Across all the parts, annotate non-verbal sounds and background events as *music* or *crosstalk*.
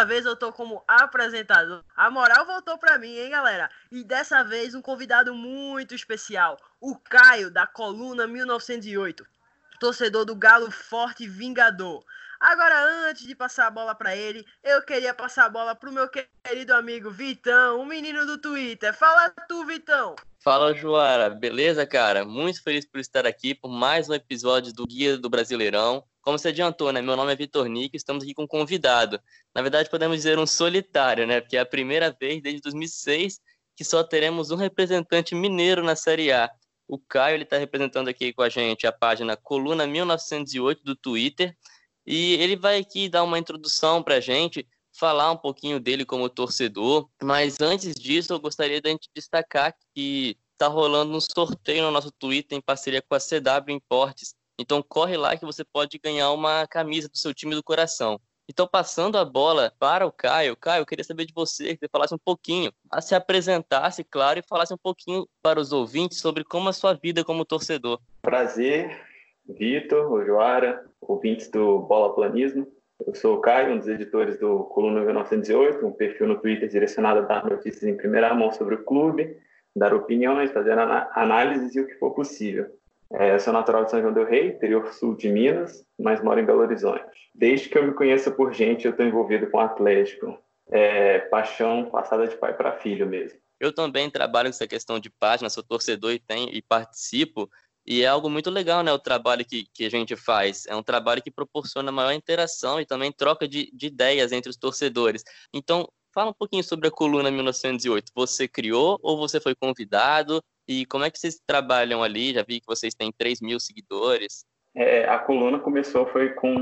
dessa vez eu tô como apresentador. A moral voltou pra mim, hein, galera? E dessa vez um convidado muito especial, o Caio, da coluna 1908. Torcedor do Galo Forte Vingador. Agora, antes de passar a bola para ele, eu queria passar a bola pro meu querido amigo Vitão, o menino do Twitter. Fala tu, Vitão! Fala, Joara. Beleza, cara? Muito feliz por estar aqui por mais um episódio do Guia do Brasileirão. Como você adiantou, né? Meu nome é Vitor Nick, estamos aqui com um convidado. Na verdade, podemos dizer um solitário, né? Porque é a primeira vez desde 2006 que só teremos um representante mineiro na Série A. O Caio, ele está representando aqui com a gente a página Coluna 1908 do Twitter. E ele vai aqui dar uma introdução para a gente, falar um pouquinho dele como torcedor, mas antes disso eu gostaria de destacar que está rolando um sorteio no nosso Twitter em parceria com a CW Importes. Então corre lá que você pode ganhar uma camisa do seu time do coração. Então, passando a bola para o Caio, Caio, eu queria saber de você, que você falasse um pouquinho, se apresentasse, claro, e falasse um pouquinho para os ouvintes sobre como a sua vida como torcedor. Prazer, Vitor, Joara, ouvintes do Bola Planismo. Eu sou o Caio, um dos editores do Coluna 1908, um perfil no Twitter direcionado a dar notícias em primeira mão sobre o clube, dar opiniões, fazer análises e o que for possível. É, sou natural de São João del Rei, interior sul de Minas, mas moro em Belo Horizonte. Desde que eu me conheço por gente, eu estou envolvido com o Atlético. É, paixão passada de pai para filho mesmo. Eu também trabalho nessa questão de página, sou torcedor e, tem, e participo. E é algo muito legal, né? O trabalho que, que a gente faz. É um trabalho que proporciona maior interação e também troca de, de ideias entre os torcedores. Então, fala um pouquinho sobre a coluna 1908. Você criou ou você foi convidado? E como é que vocês trabalham ali? Já vi que vocês têm 3 mil seguidores. É, a coluna começou foi com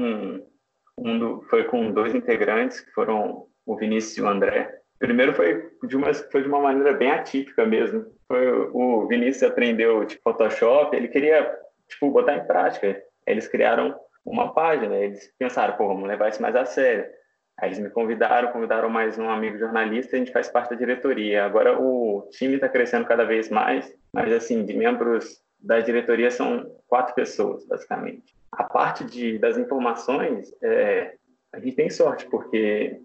um do, foi com dois integrantes que foram o Vinícius e o André. Primeiro foi de uma foi de uma maneira bem atípica mesmo foi o Vinícius aprendeu tipo Photoshop, ele queria tipo botar em prática. Eles criaram uma página, eles pensaram, pô, vamos levar isso mais a sério. Aí eles me convidaram, convidaram mais um amigo jornalista, a gente faz parte da diretoria. Agora o time está crescendo cada vez mais, mas assim, de membros da diretoria são quatro pessoas, basicamente. A parte de, das informações, é, a gente tem sorte, porque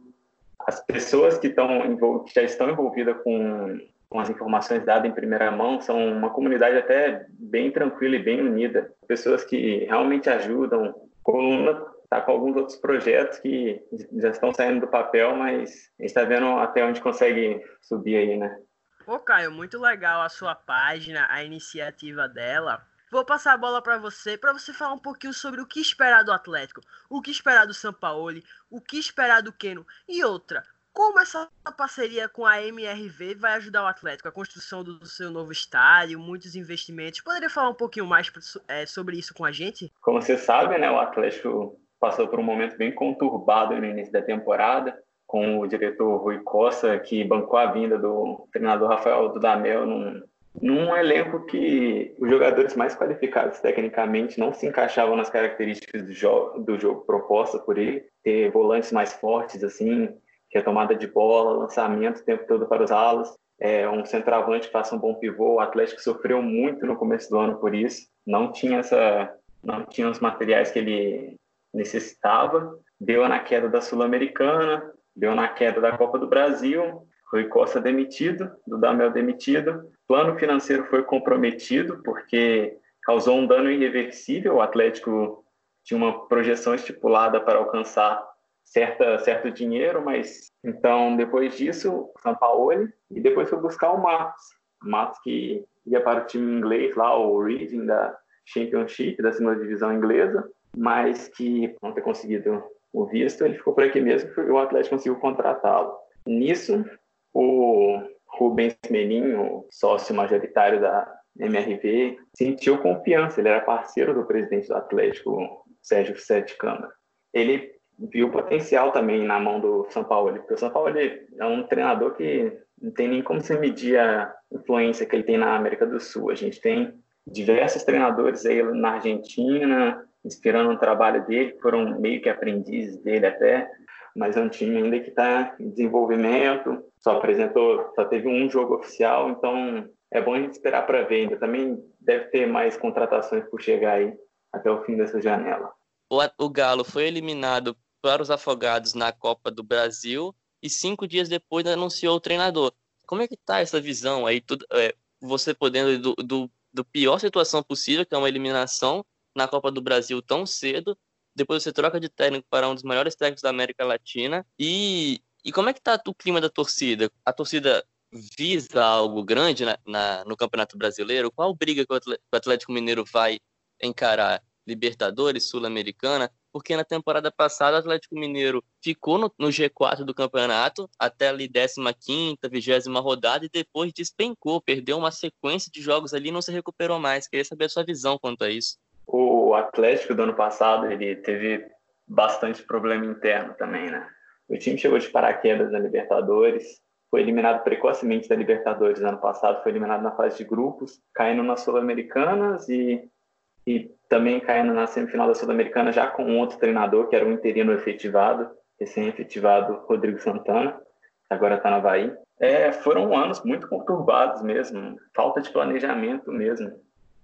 as pessoas que, estão que já estão envolvidas com com as informações dadas em primeira mão, são uma comunidade até bem tranquila e bem unida. Pessoas que realmente ajudam. Coluna está com alguns outros projetos que já estão saindo do papel, mas a gente está vendo até onde consegue subir aí, né? Pô, Caio, muito legal a sua página, a iniciativa dela. Vou passar a bola para você, para você falar um pouquinho sobre o que esperar do Atlético, o que esperar do Sampaoli, o que esperar do Keno e outra. Como essa parceria com a MRV vai ajudar o Atlético? A construção do seu novo estádio, muitos investimentos. Poderia falar um pouquinho mais é, sobre isso com a gente? Como você sabe, né, o Atlético passou por um momento bem conturbado no início da temporada, com o diretor Rui Costa, que bancou a vinda do treinador Rafael Dudamel num, num elenco que os jogadores mais qualificados tecnicamente não se encaixavam nas características do jogo, do jogo proposta por ele, ter volantes mais fortes, assim, retomada de bola, lançamento o tempo todo para os alas, é, um centroavante que faça um bom pivô. O Atlético sofreu muito no começo do ano por isso, não tinha essa, não tinha os materiais que ele necessitava. Deu na queda da Sul-Americana, deu na queda da Copa do Brasil. Rui Costa demitido, Dudamel demitido. Plano financeiro foi comprometido porque causou um dano irreversível. O Atlético tinha uma projeção estipulada para alcançar certa, certo dinheiro, mas então depois disso, São Paulo e depois foi buscar o Matos. Matos que ia para o time inglês lá, o Reading da Championship, da segunda divisão inglesa, mas que não ter conseguido o visto, ele ficou por aqui mesmo e o Atlético conseguiu contratá-lo. Nisso, o Rubens Meninho, sócio majoritário da MRV, sentiu confiança, ele era parceiro do presidente do Atlético, Sérgio Sete Câmara. Ele viu potencial também na mão do São Paulo, porque o São Paulo é um treinador que não tem nem como se medir a influência que ele tem na América do Sul. A gente tem diversos treinadores aí na Argentina, inspirando o trabalho dele, foram meio que aprendizes dele até, mas é um time ainda que está em desenvolvimento, só apresentou, só teve um jogo oficial, então é bom a gente esperar para ver ainda. Também deve ter mais contratações por chegar aí até o fim dessa janela. O, Galo foi eliminado para os afogados na Copa do Brasil e cinco dias depois anunciou o treinador. Como é que tá essa visão aí? Tudo, é, você podendo do, do, do pior situação possível, que é uma eliminação na Copa do Brasil tão cedo, depois você troca de técnico para um dos maiores técnicos da América Latina. E, e como é que tá o clima da torcida? A torcida visa algo grande na, na no Campeonato Brasileiro? Qual briga que o Atlético Mineiro vai encarar? Libertadores, Sul-Americana, porque na temporada passada o Atlético Mineiro ficou no, no G4 do campeonato até ali 15ª, 20 rodada e depois despencou, perdeu uma sequência de jogos ali e não se recuperou mais. Queria saber a sua visão quanto a isso. O Atlético do ano passado, ele teve bastante problema interno também, né? O time chegou de paraquedas na Libertadores, foi eliminado precocemente da Libertadores ano passado, foi eliminado na fase de grupos, caindo nas Sul-Americanas e e também caindo na semifinal da Sul-Americana já com um outro treinador, que era o interino efetivado, recém-efetivado Rodrigo Santana, agora está na Havaí. É, foram anos muito conturbados mesmo, falta de planejamento mesmo.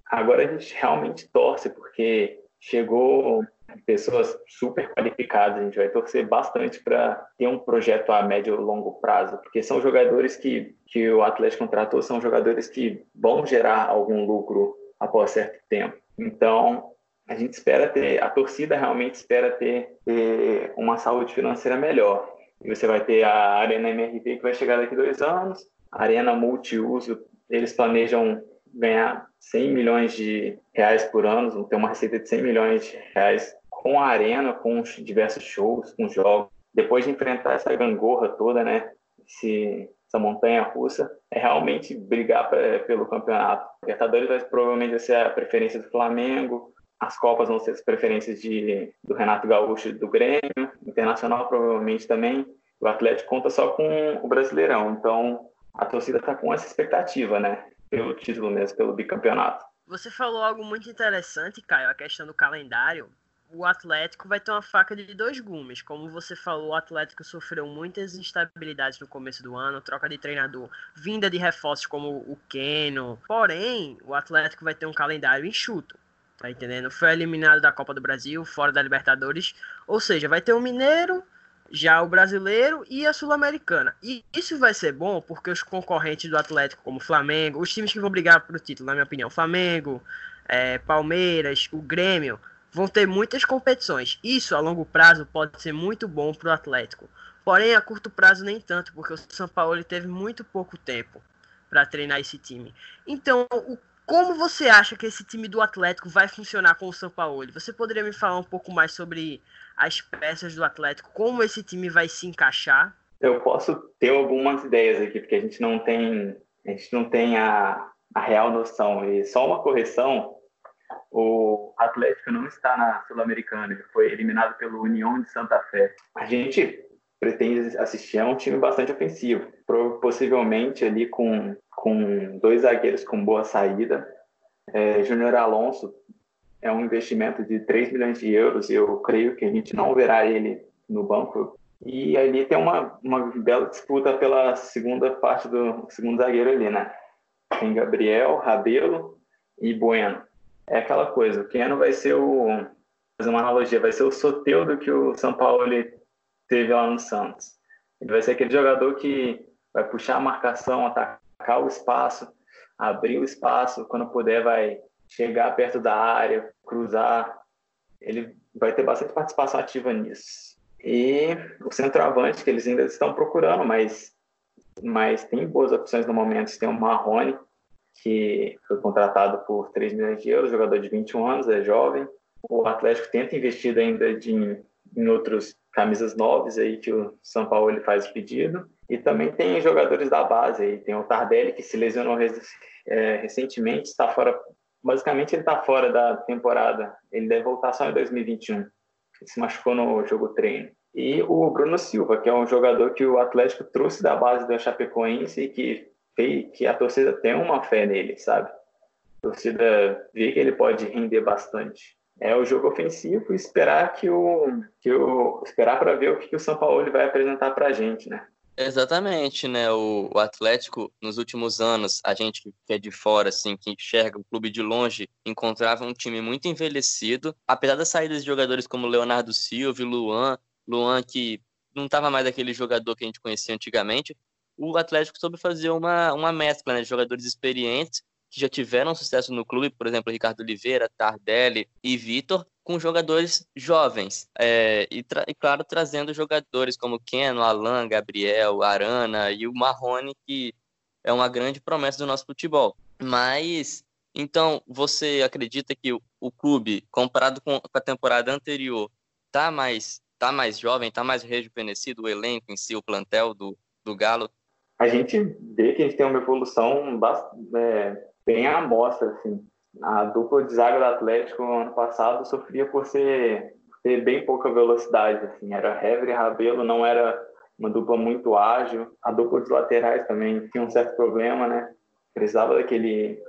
Agora a gente realmente torce, porque chegou pessoas super qualificadas, a gente vai torcer bastante para ter um projeto a médio e longo prazo, porque são jogadores que, que o Atlético contratou, são jogadores que vão gerar algum lucro após certo tempo. Então, a gente espera ter, a torcida realmente espera ter, ter uma saúde financeira melhor. E você vai ter a Arena MRV que vai chegar daqui dois anos, a Arena Multiuso, eles planejam ganhar 100 milhões de reais por ano, ter uma receita de 100 milhões de reais com a Arena, com diversos shows, com jogos. Depois de enfrentar essa gangorra toda, né, esse, essa montanha russa, é realmente brigar pra, pelo campeonato. Libertadores vai provavelmente ser a preferência do Flamengo, as Copas vão ser as preferências de, do Renato Gaúcho do Grêmio, Internacional provavelmente também. O Atlético conta só com o Brasileirão, então a torcida está com essa expectativa, né? Pelo título mesmo, pelo bicampeonato. Você falou algo muito interessante, Caio, a questão do calendário o Atlético vai ter uma faca de dois gumes. Como você falou, o Atlético sofreu muitas instabilidades no começo do ano, troca de treinador, vinda de reforços como o Keno. Porém, o Atlético vai ter um calendário enxuto. Tá entendendo? Foi eliminado da Copa do Brasil, fora da Libertadores. Ou seja, vai ter o Mineiro, já o brasileiro e a Sul-Americana. E isso vai ser bom porque os concorrentes do Atlético, como o Flamengo, os times que vão brigar pro título, na minha opinião, Flamengo, é, Palmeiras, o Grêmio, vão ter muitas competições. Isso a longo prazo pode ser muito bom para o Atlético. Porém, a curto prazo nem tanto, porque o São Paulo teve muito pouco tempo para treinar esse time. Então, o, como você acha que esse time do Atlético vai funcionar com o São Paulo? Você poderia me falar um pouco mais sobre as peças do Atlético, como esse time vai se encaixar? Eu posso ter algumas ideias aqui, porque a gente não tem, a gente não tem a, a real noção. E só uma correção, o Atlético não está na Sul-Americana, ele foi eliminado pelo União de Santa Fé. A gente pretende assistir a um time bastante ofensivo, possivelmente ali com, com dois zagueiros com boa saída. É, Júnior Alonso é um investimento de 3 milhões de euros e eu creio que a gente não verá ele no banco. E ali tem uma, uma bela disputa pela segunda parte do segundo zagueiro ali, né? Tem Gabriel, Rabelo e Bueno é aquela coisa, o Keno vai ser o, fazer uma analogia, vai ser o Soteudo que o São Paulo ele teve lá no Santos. Ele vai ser aquele jogador que vai puxar a marcação, atacar o espaço, abrir o espaço, quando puder vai chegar perto da área, cruzar. Ele vai ter bastante participação ativa nisso. E o centroavante, que eles ainda estão procurando, mas, mas tem boas opções no momento. Tem o Marrone, que foi contratado por 3 milhões de euros, jogador de 21 anos, é jovem. O Atlético tenta investir ainda de, em outros camisas novas aí que o São Paulo ele faz o pedido. E também tem jogadores da base aí, tem o Tardelli que se lesionou é, recentemente, está fora, basicamente ele está fora da temporada. Ele deve voltar só em 2021. Ele se machucou no jogo treino. E o Bruno Silva, que é um jogador que o Atlético trouxe da base da Chapecoense e que que a torcida tem uma fé nele, sabe? A torcida vê que ele pode render bastante. É o jogo ofensivo e esperar que o, que o esperar para ver o que o São Paulo vai apresentar para a gente, né? Exatamente, né? O, o, Atlético, nos últimos anos, a gente que é de fora, assim, que enxerga o clube de longe, encontrava um time muito envelhecido. Apesar das saídas de jogadores como Leonardo Silva Luan, Luan que não estava mais aquele jogador que a gente conhecia antigamente, o Atlético soube fazer uma, uma mescla né, de jogadores experientes que já tiveram sucesso no clube, por exemplo, Ricardo Oliveira, Tardelli e Vitor, com jogadores jovens. É, e, e, claro, trazendo jogadores como Keno, Alan, Gabriel, Arana e o Marrone, que é uma grande promessa do nosso futebol. Mas, então, você acredita que o, o clube, comparado com, com a temporada anterior, está mais, tá mais jovem, está mais rejuvenescido, o elenco em si, o plantel do, do Galo? A gente vê que a gente tem uma evolução é, bem à mostra, assim. A dupla de zaga do Atlético ano passado sofria por ser ter bem pouca velocidade, assim. Era Hever e Rabelo, não era uma dupla muito ágil. A dupla de laterais também tinha um certo problema, né? Precisava daquele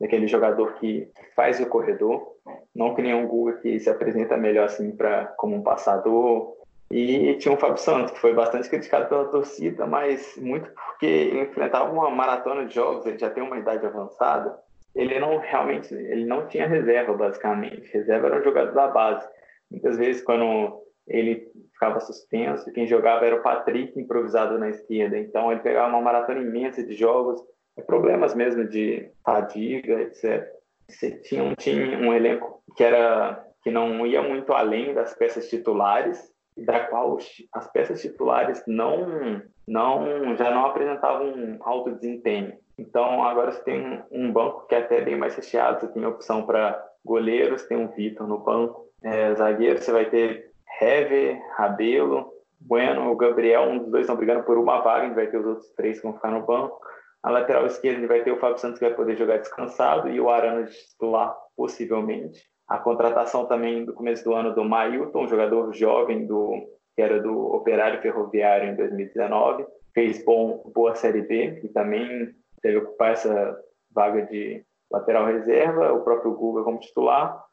daquele jogador que faz o corredor, não que nenhum Guga que se apresenta melhor assim para como um passador. E tinha o Fábio Santos, que foi bastante criticado pela torcida, mas muito porque ele enfrentava uma maratona de jogos, ele já tem uma idade avançada, ele não realmente, ele não tinha reserva basicamente. Reserva era um jogador da base. Muitas vezes quando ele ficava suspenso, quem jogava era o Patrick improvisado na esquerda. Então ele pegava uma maratona imensa de jogos, problemas mesmo de fadiga, etc. Você tinha um time, um elenco que era que não ia muito além das peças titulares, da qual as peças titulares não não já não apresentavam um alto desempenho. Então agora você tem um banco que é até bem mais recheado, você tem opção para goleiros, tem o Vitor no banco, é, zagueiro você vai ter Hever, Rabelo, Bueno, o Gabriel, um dos dois estão brigando por uma vaga, gente vai ter os outros três que vão ficar no banco. A lateral esquerda gente vai ter o Fábio Santos que vai poder jogar descansado e o Arana de titular, possivelmente. A contratação também do começo do ano do Mailton, um jogador jovem do que era do Operário Ferroviário em 2019, fez bom, boa Série B e também deve ocupar essa vaga de lateral reserva, o próprio Guga como titular.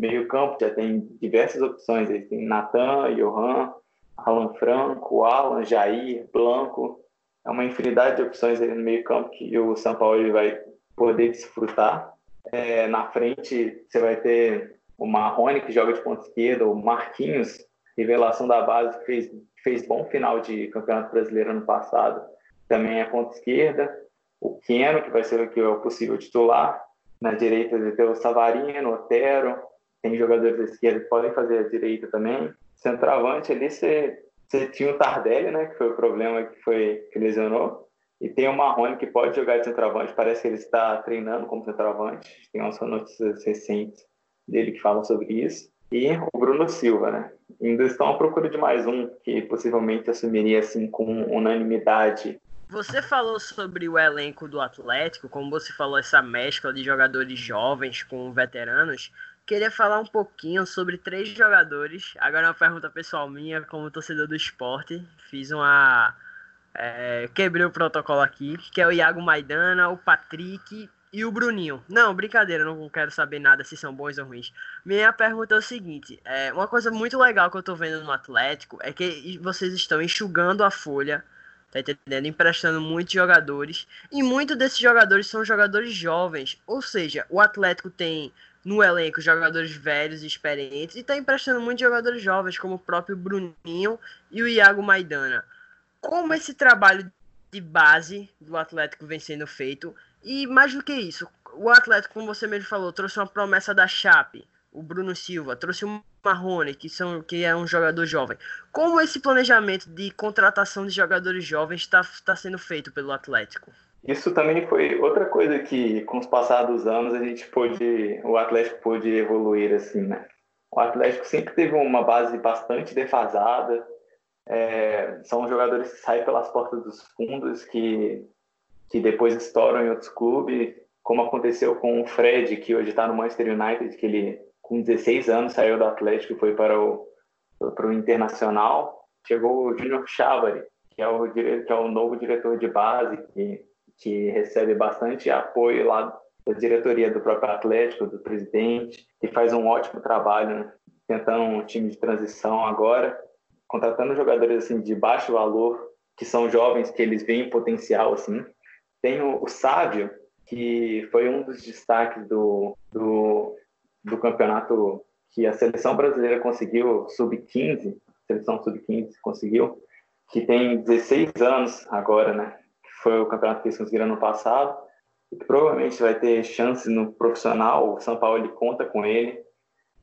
Meio campo já tem diversas opções, aí tem Natan, Johan, Alan Franco, Alan, Jair, Blanco, é uma infinidade de opções ali no meio campo que o São Paulo vai poder desfrutar. É, na frente você vai ter o Marrone que joga de ponta esquerda, o Marquinhos, revelação da base, que fez, fez bom final de Campeonato Brasileiro ano passado, também é ponta esquerda. O Keno, que vai ser o que é o possível titular. Na direita ter o Savarino, Otero, tem jogadores da esquerda que podem fazer a direita também. Centroavante ali você você tinha o Tardelli, né, que foi o problema que foi que lesionou, e tem o Marrone que pode jogar de centroavante, parece que ele está treinando como centroavante. Tem umas notícias recentes dele que falam sobre isso. E o Bruno Silva, né? Ainda estão à procura de mais um que possivelmente assumiria assim com unanimidade. Você falou sobre o elenco do Atlético, como você falou essa mescla de jogadores jovens com veteranos queria falar um pouquinho sobre três jogadores. Agora uma pergunta pessoal minha, como torcedor do esporte. Fiz uma. É, quebrei o protocolo aqui, que é o Iago Maidana, o Patrick e o Bruninho. Não, brincadeira, não quero saber nada se são bons ou ruins. Minha pergunta é o seguinte: é, uma coisa muito legal que eu tô vendo no Atlético é que vocês estão enxugando a folha. Tá entendendo? Emprestando muitos jogadores. E muitos desses jogadores são jogadores jovens. Ou seja, o Atlético tem no elenco jogadores velhos e experientes e está emprestando muitos jogadores jovens, como o próprio Bruninho e o Iago Maidana. Como esse trabalho de base do Atlético vem sendo feito e mais do que isso, o Atlético, como você mesmo falou, trouxe uma promessa da Chape, o Bruno Silva, trouxe o Marrone, que, são, que é um jogador jovem. Como esse planejamento de contratação de jogadores jovens está tá sendo feito pelo Atlético? Isso também foi outra coisa que, com os passados anos, a gente pôde, o Atlético pôde evoluir assim, né? O Atlético sempre teve uma base bastante defasada. É, são jogadores que saem pelas portas dos fundos, que, que depois estouram em outros clubes, como aconteceu com o Fred, que hoje está no Manchester United, que ele, com 16 anos, saiu do Atlético e foi para o, para o Internacional. Chegou o Júnior Chávari, que é o, que é o novo diretor de base, que que recebe bastante apoio lá da diretoria do próprio Atlético, do presidente, que faz um ótimo trabalho, né? tentando um time de transição agora, contratando jogadores assim de baixo valor, que são jovens, que eles veem potencial assim. Tem o, o Sávio, que foi um dos destaques do, do, do campeonato que a seleção brasileira conseguiu sub-15 seleção sub-15 conseguiu, que tem 16 anos agora, né? Foi o campeonato que eles conseguiram no passado. E que provavelmente vai ter chance no profissional. O São Paulo conta com ele.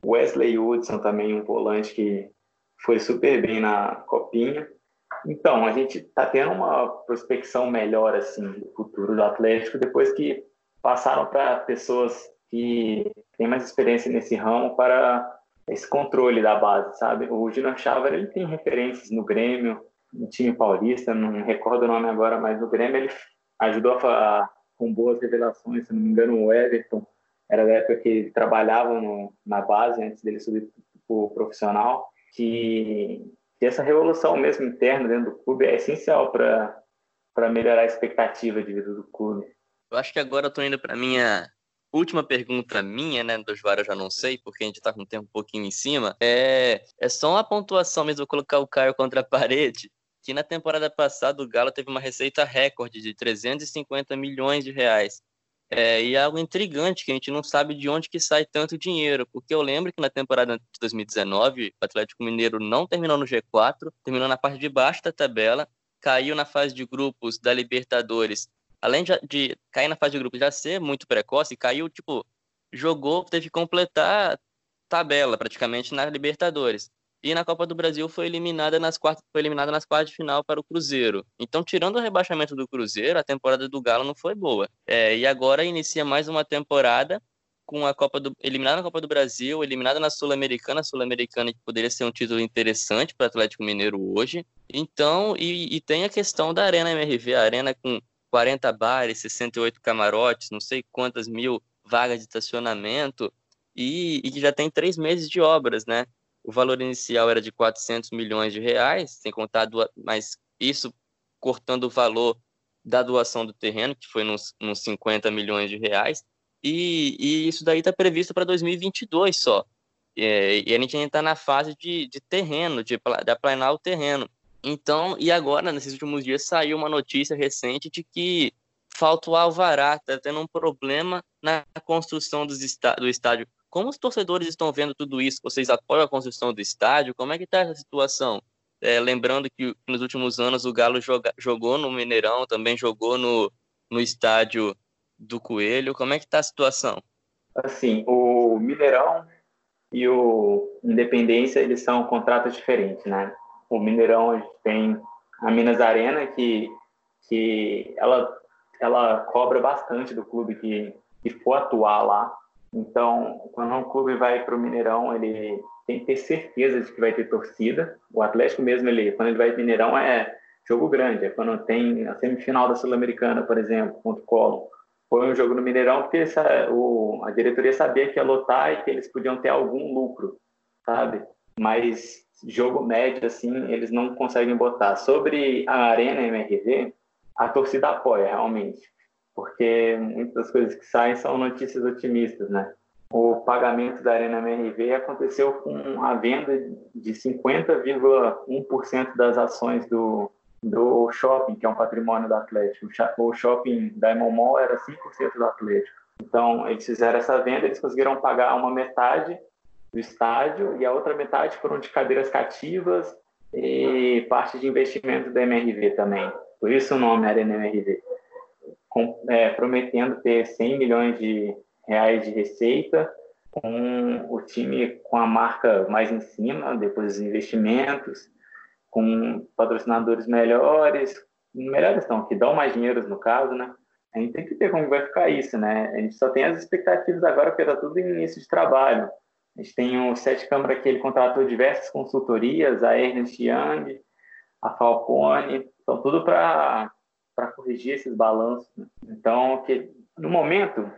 Wesley Hudson também, um volante que foi super bem na copinha. Então, a gente está tendo uma prospecção melhor assim do futuro do Atlético depois que passaram para pessoas que têm mais experiência nesse ramo para esse controle da base, sabe? O Júnior Chávar, ele tem referências no Grêmio, no time paulista, não recordo o nome agora, mas no Grêmio ele ajudou a, com boas revelações, se não me engano, o Everton era da época que ele trabalhava no, na base antes dele subir para o profissional, que, que, essa revolução mesmo interna dentro do clube é essencial para melhorar a expectativa de vida do clube. Eu acho que agora eu estou indo para minha última pergunta minha, né, dos vários eu já não sei, porque a gente está com o tempo um pouquinho em cima, é, é só uma pontuação mesmo, vou colocar o Caio contra a parede, que na temporada passada o Galo teve uma receita recorde de 350 milhões de reais. É, e é algo intrigante, que a gente não sabe de onde que sai tanto dinheiro, porque eu lembro que na temporada de 2019, o Atlético Mineiro não terminou no G4, terminou na parte de baixo da tabela, caiu na fase de grupos da Libertadores. Além de, de cair na fase de grupos já ser muito precoce, caiu, tipo, jogou, teve que completar tabela praticamente na Libertadores e na Copa do Brasil foi eliminada nas quartas, foi eliminada nas quartas de final para o Cruzeiro. Então, tirando o rebaixamento do Cruzeiro, a temporada do Galo não foi boa. É, e agora inicia mais uma temporada com a Copa do eliminada na Copa do Brasil, eliminada na Sul-Americana, Sul-Americana que poderia ser um título interessante para o Atlético Mineiro hoje. Então, e, e tem a questão da Arena MRV, a arena com 40 bares, 68 camarotes, não sei quantas mil vagas de estacionamento, e, e que já tem três meses de obras, né? O valor inicial era de 400 milhões de reais, sem contar, mas isso cortando o valor da doação do terreno, que foi nos, nos 50 milhões de reais, e, e isso daí está previsto para 2022 só. É, e a gente ainda está na fase de, de terreno, de, de aplanar o terreno. Então, e agora, nesses últimos dias, saiu uma notícia recente de que falta o alvará, está tendo um problema na construção do estádio como os torcedores estão vendo tudo isso? Vocês apoiam a construção do estádio? Como é que está essa situação? É, lembrando que nos últimos anos o Galo joga, jogou no Mineirão, também jogou no, no estádio do Coelho. Como é que está a situação? Assim, o Mineirão e o Independência, eles são contratos diferentes, né? O Mineirão a gente tem a Minas Arena, que, que ela, ela cobra bastante do clube que, que for atuar lá. Então, quando um clube vai para o Mineirão, ele tem que ter certeza de que vai ter torcida. O Atlético mesmo, ele, quando ele vai para o Mineirão, é jogo grande. É quando tem a semifinal da Sul-Americana, por exemplo, contra o Colo. Foi um jogo no Mineirão porque o, a diretoria sabia que ia lotar e que eles podiam ter algum lucro, sabe? Mas jogo médio, assim, eles não conseguem botar. Sobre a Arena MRV, a torcida apoia, realmente porque muitas coisas que saem são notícias otimistas, né? O pagamento da Arena MRV aconteceu com a venda de 50,1% das ações do, do shopping, que é um patrimônio do Atlético. O shopping da Mall era 5% do Atlético. Então, eles fizeram essa venda, eles conseguiram pagar uma metade do estádio e a outra metade foram de cadeiras cativas e parte de investimento da MRV também. Por isso o nome Arena MRV com, é, prometendo ter 100 milhões de reais de receita, com o time com a marca mais em cima, depois dos investimentos, com patrocinadores melhores, melhores não, que dão mais dinheiro no caso, né? A gente tem que ver como vai ficar isso, né? A gente só tem as expectativas agora, porque está tudo em início de trabalho. A gente tem o Sete Câmara que ele contratou diversas consultorias, a Ernest Young, a Falcone, são tudo para para corrigir esses balanços. Né? Então, que no momento,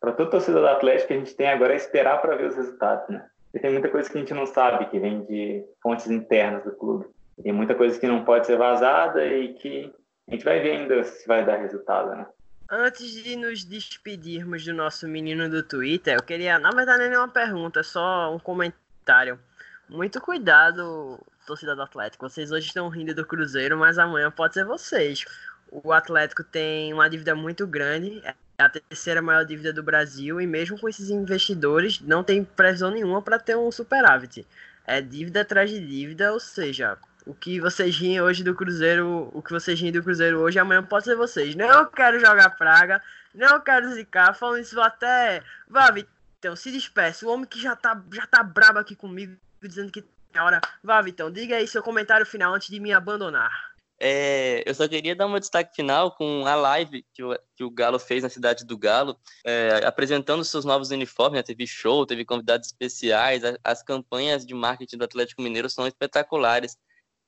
para toda torcida do Atlético, a gente tem agora é esperar para ver os resultados, né? E tem muita coisa que a gente não sabe, que vem de fontes internas do clube. Tem muita coisa que não pode ser vazada e que a gente vai ver ainda se vai dar resultado, né? Antes de nos despedirmos do nosso menino do Twitter, eu queria, na verdade, nem uma pergunta, só um comentário. Muito cuidado, torcida do Atlético. Vocês hoje estão rindo do Cruzeiro, mas amanhã pode ser vocês o Atlético tem uma dívida muito grande, é a terceira maior dívida do Brasil, e mesmo com esses investidores, não tem previsão nenhuma para ter um superávit. é dívida atrás de dívida, ou seja, o que vocês riem hoje do Cruzeiro, o que vocês riem do Cruzeiro hoje, amanhã pode ser vocês. Não quero jogar praga, não quero zicar, falando isso até. Vá, Vitão, se despeça. O homem que já tá, já tá brabo aqui comigo, dizendo que tem hora. Vá, Vitão, diga aí seu comentário final antes de me abandonar. É, eu só queria dar um destaque final com a live que o, que o Galo fez na cidade do Galo, é, apresentando seus novos uniformes. Né? Teve show, teve convidados especiais. As, as campanhas de marketing do Atlético Mineiro são espetaculares.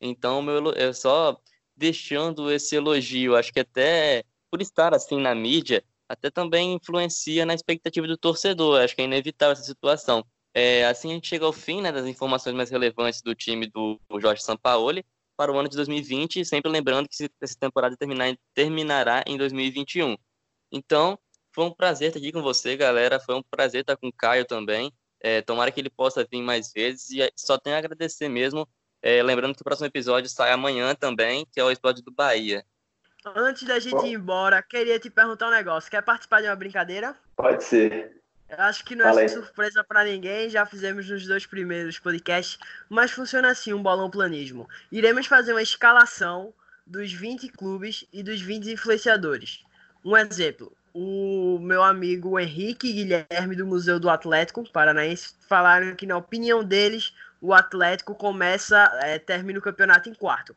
Então, meu, eu só deixando esse elogio, acho que até por estar assim na mídia, até também influencia na expectativa do torcedor. Acho que é inevitável essa situação. É, assim a gente chega ao fim né, das informações mais relevantes do time do Jorge Sampaoli para o ano de 2020, sempre lembrando que essa temporada terminar, terminará em 2021. Então, foi um prazer estar aqui com você, galera. Foi um prazer estar com o Caio também. É, tomara que ele possa vir mais vezes e só tenho a agradecer mesmo é, lembrando que o próximo episódio sai amanhã também, que é o episódio do Bahia. Antes da gente ir embora, queria te perguntar um negócio. Quer participar de uma brincadeira? Pode ser. Eu acho que não é surpresa para ninguém, já fizemos nos dois primeiros podcasts, mas funciona assim um bolão planismo. Iremos fazer uma escalação dos 20 clubes e dos 20 influenciadores. Um exemplo, o meu amigo Henrique Guilherme do Museu do Atlético Paranaense falaram que na opinião deles o Atlético começa, é, termina o campeonato em quarto.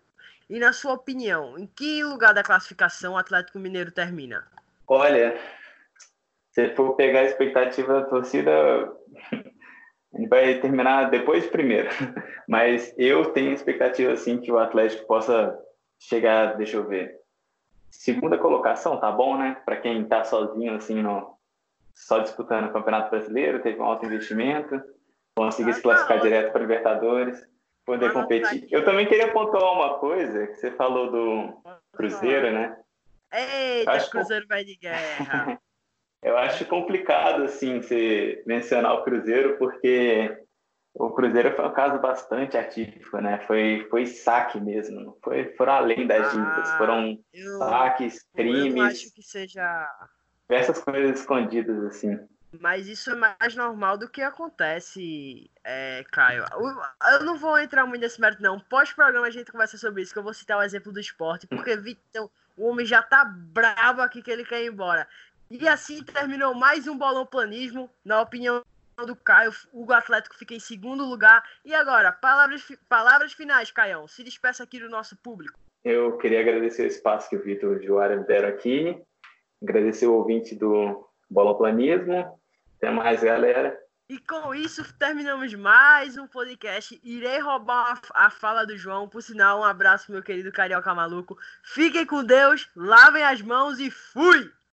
E na sua opinião, em que lugar da classificação o Atlético Mineiro termina? Olha, se for pegar a expectativa da torcida, *laughs* ele vai terminar depois de primeiro. *laughs* Mas eu tenho expectativa assim que o Atlético possa chegar, deixa eu ver, segunda colocação, tá bom, né? Para quem tá sozinho assim no só disputando o Campeonato Brasileiro, teve um alto investimento conseguir se classificar direto para Libertadores, poder competir. Eu também queria pontuar uma coisa que você falou do Cruzeiro, né? Eita, Cruzeiro vai de guerra. *laughs* Eu acho complicado, assim, você mencionar o Cruzeiro, porque o Cruzeiro foi um caso bastante atípico, né? Foi, foi saque mesmo, foi, foram além das dívidas, ah, foram eu, saques, crimes. Eu acho que seja... Diversas coisas escondidas, assim. Mas isso é mais normal do que acontece, é, Caio. Eu não vou entrar muito nesse mérito, não. Pós-programa a gente conversa sobre isso, que eu vou citar o exemplo do esporte, porque Vitão, o homem já tá bravo aqui que ele quer ir embora. E assim terminou mais um bolão planismo. Na opinião do Caio, o Atlético fica em segundo lugar. E agora, palavras, palavras finais, Caião. Se despeça aqui do nosso público. Eu queria agradecer o espaço que o Vitor e o me deram aqui. Agradecer o ouvinte do Bolão Planismo até mais, galera. E com isso terminamos mais um podcast. Irei roubar a fala do João. Por sinal, um abraço, meu querido Carioca Maluco. Fiquem com Deus, lavem as mãos e fui!